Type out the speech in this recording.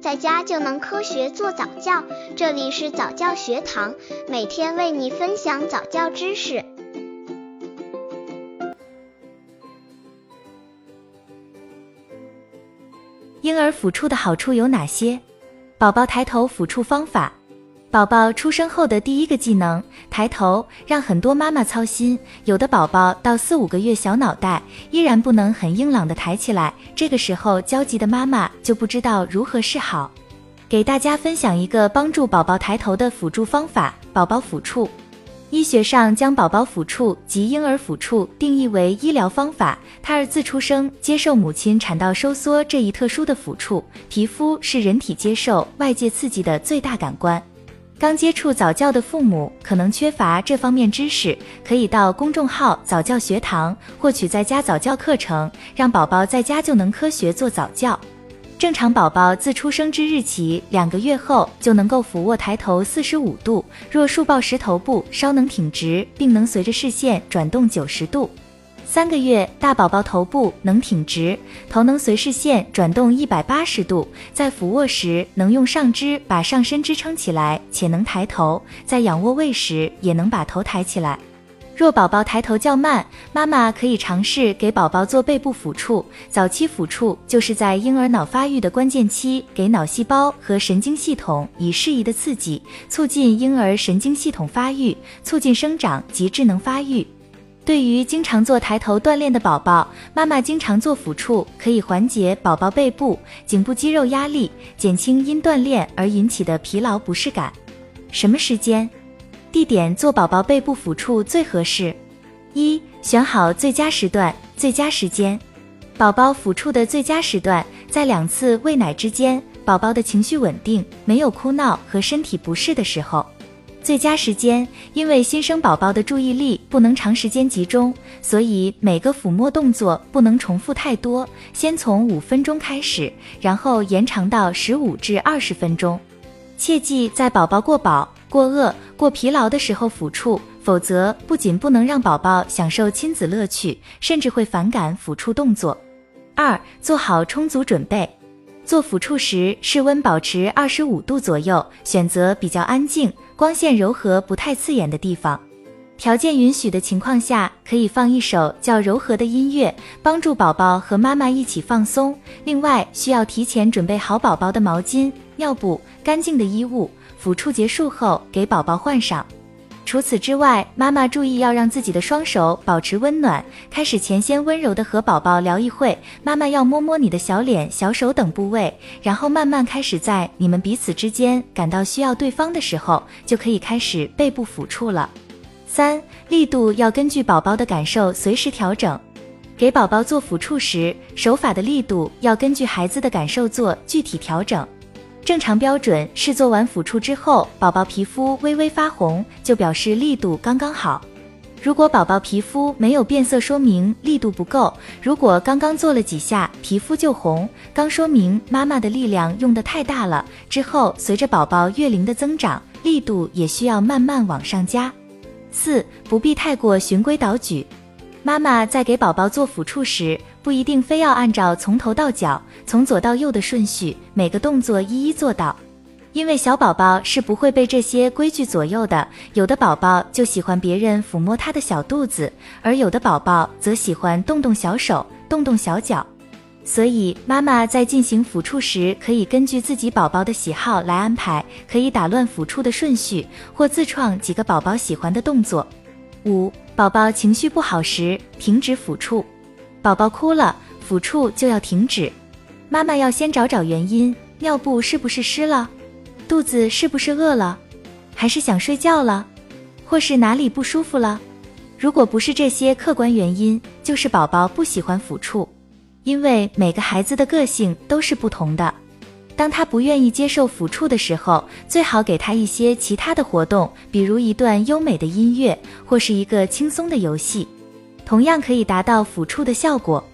在家就能科学做早教。这里是早教学堂，每天为你分享早教知识。婴儿抚触的好处有哪些？宝宝抬头抚触方法。宝宝出生后的第一个技能抬头，让很多妈妈操心。有的宝宝到四五个月，小脑袋依然不能很硬朗的抬起来，这个时候焦急的妈妈就不知道如何是好。给大家分享一个帮助宝宝抬头的辅助方法——宝宝抚触。医学上将宝宝抚触及婴儿抚触定义为医疗方法。胎儿自出生接受母亲产道收缩这一特殊的抚触，皮肤是人体接受外界刺激的最大感官。刚接触早教的父母可能缺乏这方面知识，可以到公众号早教学堂获取在家早教课程，让宝宝在家就能科学做早教。正常宝宝自出生之日起两个月后就能够俯卧抬头四十五度，若竖抱时头部稍能挺直，并能随着视线转动九十度。三个月大宝宝头部能挺直，头能随视线转动一百八十度，在俯卧时能用上肢把上身支撑起来，且能抬头；在仰卧位时也能把头抬起来。若宝宝抬头较慢，妈妈可以尝试给宝宝做背部抚触。早期抚触就是在婴儿脑发育的关键期，给脑细胞和神经系统以适宜的刺激，促进婴儿神经系统发育，促进生长及智能发育。对于经常做抬头锻炼的宝宝，妈妈经常做抚触，可以缓解宝宝背部、颈部肌肉压力，减轻因锻炼而引起的疲劳不适感。什么时间、地点做宝宝背部抚触最合适？一、选好最佳时段、最佳时间。宝宝抚触的最佳时段在两次喂奶之间，宝宝的情绪稳定，没有哭闹和身体不适的时候。最佳时间，因为新生宝宝的注意力不能长时间集中，所以每个抚摸动作不能重复太多。先从五分钟开始，然后延长到十五至二十分钟。切记在宝宝过饱、过饿、过疲劳的时候抚触，否则不仅不能让宝宝享受亲子乐趣，甚至会反感抚触动作。二、做好充足准备。做抚触时，室温保持二十五度左右，选择比较安静、光线柔和、不太刺眼的地方。条件允许的情况下，可以放一首较柔和的音乐，帮助宝宝和妈妈一起放松。另外，需要提前准备好宝宝的毛巾、尿布、干净的衣物，抚触结束后给宝宝换上。除此之外，妈妈注意要让自己的双手保持温暖。开始前先温柔的和宝宝聊一会，妈妈要摸摸你的小脸、小手等部位，然后慢慢开始在你们彼此之间感到需要对方的时候，就可以开始背部抚触了。三、力度要根据宝宝的感受随时调整。给宝宝做抚触时，手法的力度要根据孩子的感受做具体调整。正常标准是做完抚触之后，宝宝皮肤微微发红，就表示力度刚刚好。如果宝宝皮肤没有变色，说明力度不够。如果刚刚做了几下，皮肤就红，刚说明妈妈的力量用的太大了。之后随着宝宝月龄的增长，力度也需要慢慢往上加。四，不必太过循规蹈矩。妈妈在给宝宝做抚触时，不一定非要按照从头到脚、从左到右的顺序，每个动作一一做到，因为小宝宝是不会被这些规矩左右的。有的宝宝就喜欢别人抚摸他的小肚子，而有的宝宝则喜欢动动小手、动动小脚。所以，妈妈在进行抚触时，可以根据自己宝宝的喜好来安排，可以打乱抚触的顺序，或自创几个宝宝喜欢的动作。五。宝宝情绪不好时，停止抚触。宝宝哭了，抚触就要停止。妈妈要先找找原因：尿布是不是湿了？肚子是不是饿了？还是想睡觉了？或是哪里不舒服了？如果不是这些客观原因，就是宝宝不喜欢抚触。因为每个孩子的个性都是不同的。当他不愿意接受抚触的时候，最好给他一些其他的活动，比如一段优美的音乐，或是一个轻松的游戏，同样可以达到抚触的效果。